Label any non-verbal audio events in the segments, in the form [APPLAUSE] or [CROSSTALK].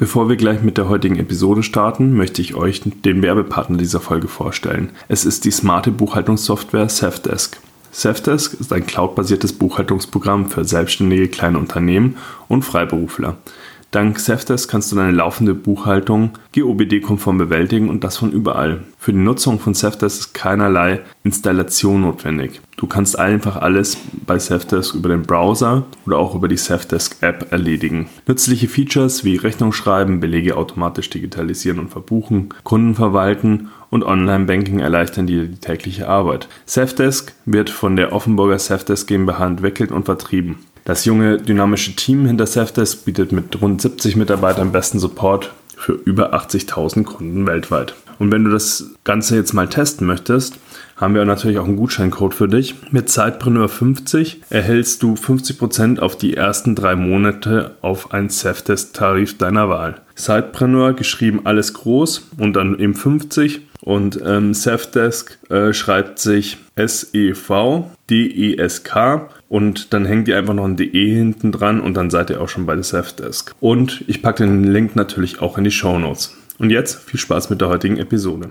Bevor wir gleich mit der heutigen Episode starten, möchte ich euch den Werbepartner dieser Folge vorstellen. Es ist die smarte Buchhaltungssoftware Safdesk. Safdesk ist ein cloudbasiertes Buchhaltungsprogramm für selbstständige kleine Unternehmen und Freiberufler. Dank Safdesk kannst du deine laufende Buchhaltung GOBD-konform bewältigen und das von überall. Für die Nutzung von Safdesk ist keinerlei Installation notwendig. Du kannst einfach alles bei Safdesk über den Browser oder auch über die Safdesk App erledigen. Nützliche Features wie Rechnung schreiben, Belege automatisch digitalisieren und verbuchen, Kunden verwalten und Online-Banking erleichtern dir die tägliche Arbeit. Safdesk wird von der Offenburger Safdesk GmbH entwickelt und vertrieben. Das junge, dynamische Team hinter Safdesk bietet mit rund 70 Mitarbeitern besten Support für über 80.000 Kunden weltweit. Und wenn du das Ganze jetzt mal testen möchtest, haben wir natürlich auch einen Gutscheincode für dich. Mit Zeitpreneur50 erhältst du 50% auf die ersten drei Monate auf einen Safdesk-Tarif deiner Wahl. Zeitpreneur geschrieben alles groß und dann eben 50 und ähm, Safdesk äh, schreibt sich S-E-V-D-E-S-K und dann hängt ihr einfach noch ein DE hinten dran und dann seid ihr auch schon bei der Safdesk. Und ich packe den Link natürlich auch in die Show Notes. Und jetzt viel Spaß mit der heutigen Episode.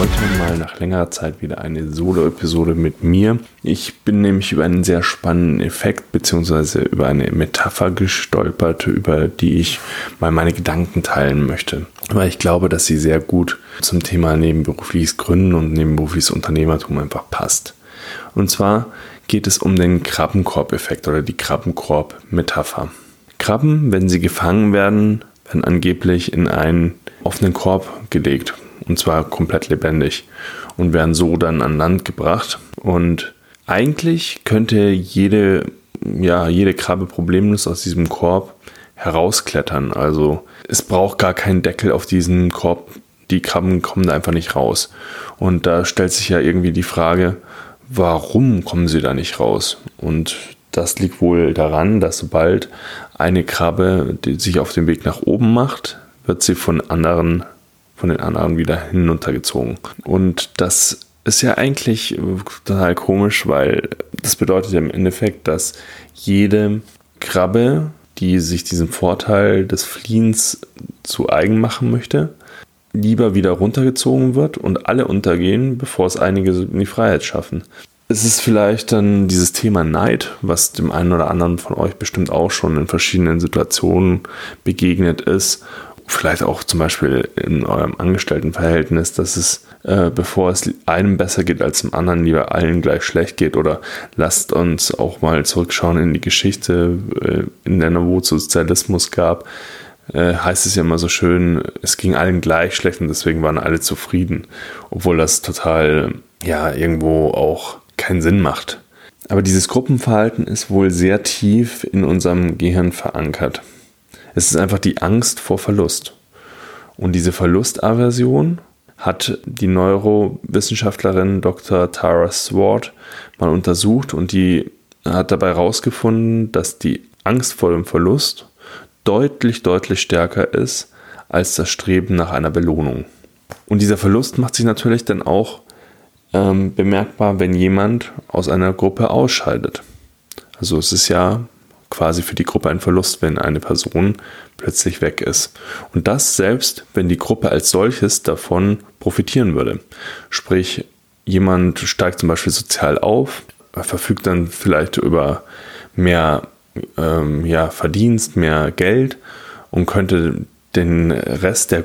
Heute mal nach längerer Zeit wieder eine Solo-Episode mit mir. Ich bin nämlich über einen sehr spannenden Effekt bzw. über eine Metapher gestolpert, über die ich mal meine Gedanken teilen möchte. Weil ich glaube, dass sie sehr gut zum Thema nebenberufliches Gründen und nebenberufliches Unternehmertum einfach passt. Und zwar geht es um den Krabbenkorb-Effekt oder die Krabbenkorb-Metapher. Krabben, wenn sie gefangen werden, werden angeblich in einen offenen Korb gelegt und zwar komplett lebendig und werden so dann an Land gebracht. Und eigentlich könnte jede, ja, jede Krabbe problemlos aus diesem Korb herausklettern. Also es braucht gar keinen Deckel auf diesen Korb. Die Krabben kommen da einfach nicht raus. Und da stellt sich ja irgendwie die Frage, warum kommen sie da nicht raus? Und das liegt wohl daran, dass sobald eine Krabbe sich auf den Weg nach oben macht, wird sie von anderen von den anderen wieder hinuntergezogen. Und das ist ja eigentlich total komisch, weil das bedeutet ja im Endeffekt, dass jede Krabbe, die sich diesen Vorteil des Fliehens zu eigen machen möchte, lieber wieder runtergezogen wird und alle untergehen, bevor es einige in die Freiheit schaffen. Es ist vielleicht dann dieses Thema Neid, was dem einen oder anderen von euch bestimmt auch schon in verschiedenen Situationen begegnet ist vielleicht auch zum Beispiel in eurem Angestelltenverhältnis, dass es, äh, bevor es einem besser geht als dem anderen, lieber allen gleich schlecht geht. Oder lasst uns auch mal zurückschauen in die Geschichte, äh, in der wo es Sozialismus gab. Äh, heißt es ja immer so schön, es ging allen gleich schlecht und deswegen waren alle zufrieden. Obwohl das total, ja, irgendwo auch keinen Sinn macht. Aber dieses Gruppenverhalten ist wohl sehr tief in unserem Gehirn verankert. Es ist einfach die Angst vor Verlust. Und diese Verlustaversion hat die Neurowissenschaftlerin Dr. Tara Swart mal untersucht und die hat dabei herausgefunden, dass die Angst vor dem Verlust deutlich, deutlich stärker ist als das Streben nach einer Belohnung. Und dieser Verlust macht sich natürlich dann auch ähm, bemerkbar, wenn jemand aus einer Gruppe ausscheidet. Also es ist ja quasi für die Gruppe ein Verlust, wenn eine Person plötzlich weg ist. Und das selbst, wenn die Gruppe als solches davon profitieren würde. Sprich, jemand steigt zum Beispiel sozial auf, verfügt dann vielleicht über mehr ähm, ja, Verdienst, mehr Geld und könnte den Rest der,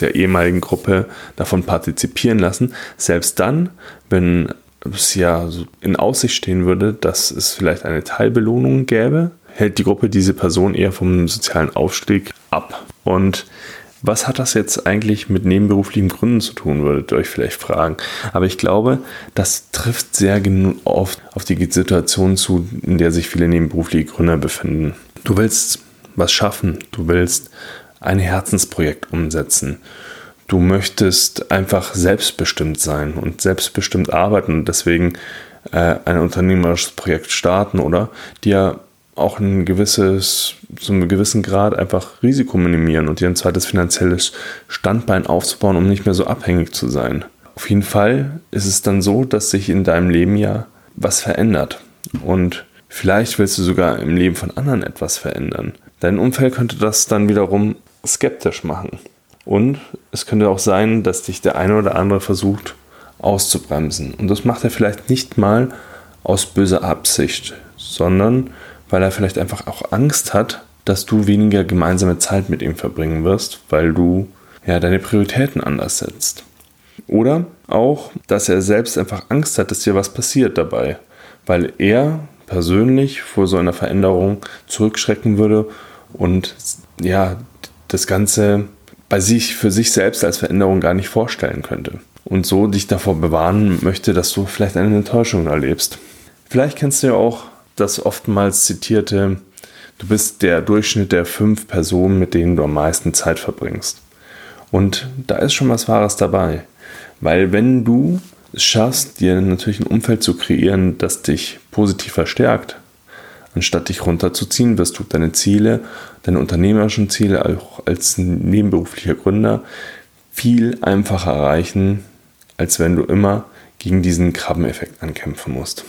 der ehemaligen Gruppe davon partizipieren lassen. Selbst dann, wenn es ja in Aussicht stehen würde, dass es vielleicht eine Teilbelohnung gäbe, hält die Gruppe diese Person eher vom sozialen Aufstieg ab. Und was hat das jetzt eigentlich mit nebenberuflichen Gründen zu tun, würdet ihr euch vielleicht fragen. Aber ich glaube, das trifft sehr oft auf die Situation zu, in der sich viele nebenberufliche Gründer befinden. Du willst was schaffen, du willst ein Herzensprojekt umsetzen. du möchtest einfach selbstbestimmt sein und selbstbestimmt arbeiten und deswegen äh, ein unternehmerisches Projekt starten oder dir auch ein gewisses, so einen gewissen Grad einfach Risiko minimieren und dir ein zweites finanzielles Standbein aufzubauen, um nicht mehr so abhängig zu sein. Auf jeden Fall ist es dann so, dass sich in deinem Leben ja was verändert. Und vielleicht willst du sogar im Leben von anderen etwas verändern. Dein Umfeld könnte das dann wiederum skeptisch machen. Und es könnte auch sein, dass dich der eine oder andere versucht auszubremsen. Und das macht er vielleicht nicht mal aus böser Absicht, sondern weil er vielleicht einfach auch Angst hat, dass du weniger gemeinsame Zeit mit ihm verbringen wirst, weil du ja deine Prioritäten anders setzt. Oder auch, dass er selbst einfach Angst hat, dass dir was passiert dabei, weil er persönlich vor so einer Veränderung zurückschrecken würde und ja, das Ganze bei sich für sich selbst als Veränderung gar nicht vorstellen könnte. Und so dich davor bewahren möchte, dass du vielleicht eine Enttäuschung erlebst. Vielleicht kennst du ja auch das oftmals zitierte, du bist der Durchschnitt der fünf Personen, mit denen du am meisten Zeit verbringst. Und da ist schon was Wahres dabei. Weil wenn du es schaffst, dir natürlich ein Umfeld zu kreieren, das dich positiv verstärkt, anstatt dich runterzuziehen, wirst du deine Ziele, deine unternehmerischen Ziele auch als nebenberuflicher Gründer viel einfacher erreichen, als wenn du immer gegen diesen Krabbeneffekt ankämpfen musst.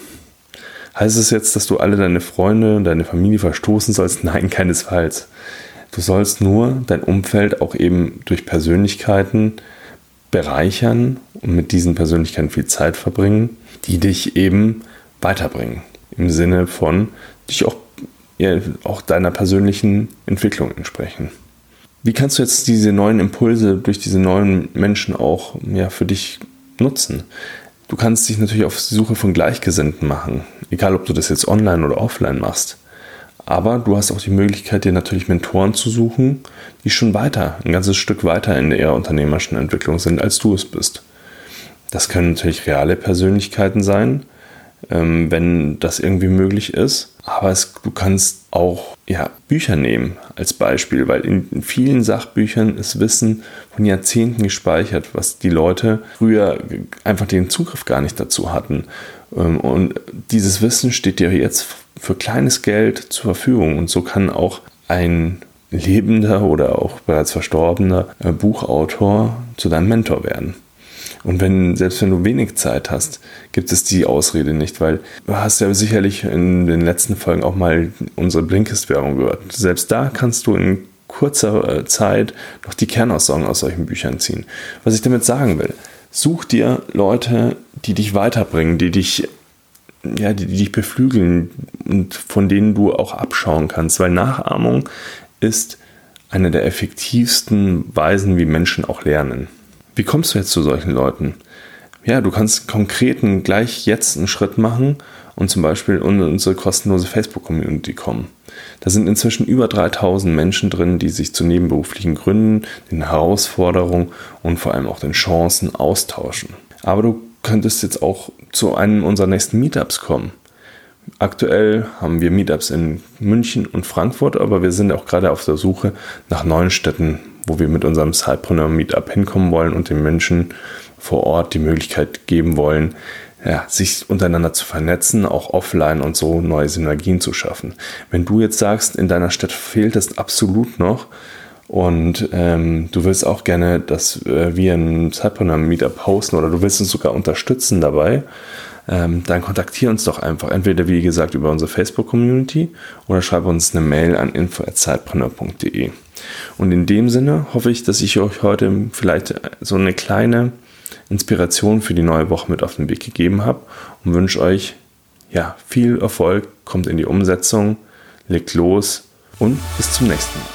Heißt es jetzt, dass du alle deine Freunde und deine Familie verstoßen sollst? [LAUGHS] Nein, keinesfalls. Du sollst nur dein Umfeld auch eben durch Persönlichkeiten bereichern und mit diesen Persönlichkeiten viel Zeit verbringen, die dich eben weiterbringen. Im Sinne von dich auch, ja, auch deiner persönlichen Entwicklung entsprechen. Wie kannst du jetzt diese neuen Impulse durch diese neuen Menschen auch ja, für dich nutzen? Du kannst dich natürlich auf die Suche von Gleichgesinnten machen, egal ob du das jetzt online oder offline machst. Aber du hast auch die Möglichkeit, dir natürlich Mentoren zu suchen, die schon weiter, ein ganzes Stück weiter in der unternehmerischen Entwicklung sind, als du es bist. Das können natürlich reale Persönlichkeiten sein, ähm, wenn das irgendwie möglich ist. Aber es, du kannst auch ja, Bücher nehmen als Beispiel, weil in vielen Sachbüchern ist Wissen von Jahrzehnten gespeichert, was die Leute früher einfach den Zugriff gar nicht dazu hatten. Ähm, und dieses Wissen steht dir jetzt für kleines Geld zur Verfügung. Und so kann auch ein lebender oder auch bereits verstorbener äh, Buchautor zu deinem Mentor werden. Und wenn, selbst wenn du wenig Zeit hast, gibt es die Ausrede nicht, weil du hast ja sicherlich in den letzten Folgen auch mal unsere Blinkist-Werbung gehört. Selbst da kannst du in kurzer äh, Zeit noch die Kernaussagen aus solchen Büchern ziehen. Was ich damit sagen will, such dir Leute, die dich weiterbringen, die dich ja, die, die dich beflügeln und von denen du auch abschauen kannst, weil Nachahmung ist eine der effektivsten Weisen, wie Menschen auch lernen. Wie kommst du jetzt zu solchen Leuten? Ja, du kannst konkreten gleich jetzt einen Schritt machen und zum Beispiel in unsere kostenlose Facebook-Community kommen. Da sind inzwischen über 3000 Menschen drin, die sich zu nebenberuflichen Gründen, den Herausforderungen und vor allem auch den Chancen austauschen. Aber du könntest jetzt auch zu einem unserer nächsten Meetups kommen. Aktuell haben wir Meetups in München und Frankfurt, aber wir sind auch gerade auf der Suche nach neuen Städten, wo wir mit unserem Sidepreneur Meetup hinkommen wollen und den Menschen vor Ort die Möglichkeit geben wollen, ja, sich untereinander zu vernetzen, auch offline und so neue Synergien zu schaffen. Wenn du jetzt sagst, in deiner Stadt fehlt es absolut noch und ähm, du willst auch gerne, dass äh, wir ein Sidepreneur Meetup posten oder du willst uns sogar unterstützen dabei, ähm, dann kontaktiere uns doch einfach. Entweder, wie gesagt, über unsere Facebook-Community oder schreibe uns eine Mail an info.zeitpreneur.de. Und in dem Sinne hoffe ich, dass ich euch heute vielleicht so eine kleine Inspiration für die neue Woche mit auf den Weg gegeben habe und wünsche euch ja, viel Erfolg, kommt in die Umsetzung, legt los und bis zum nächsten Mal.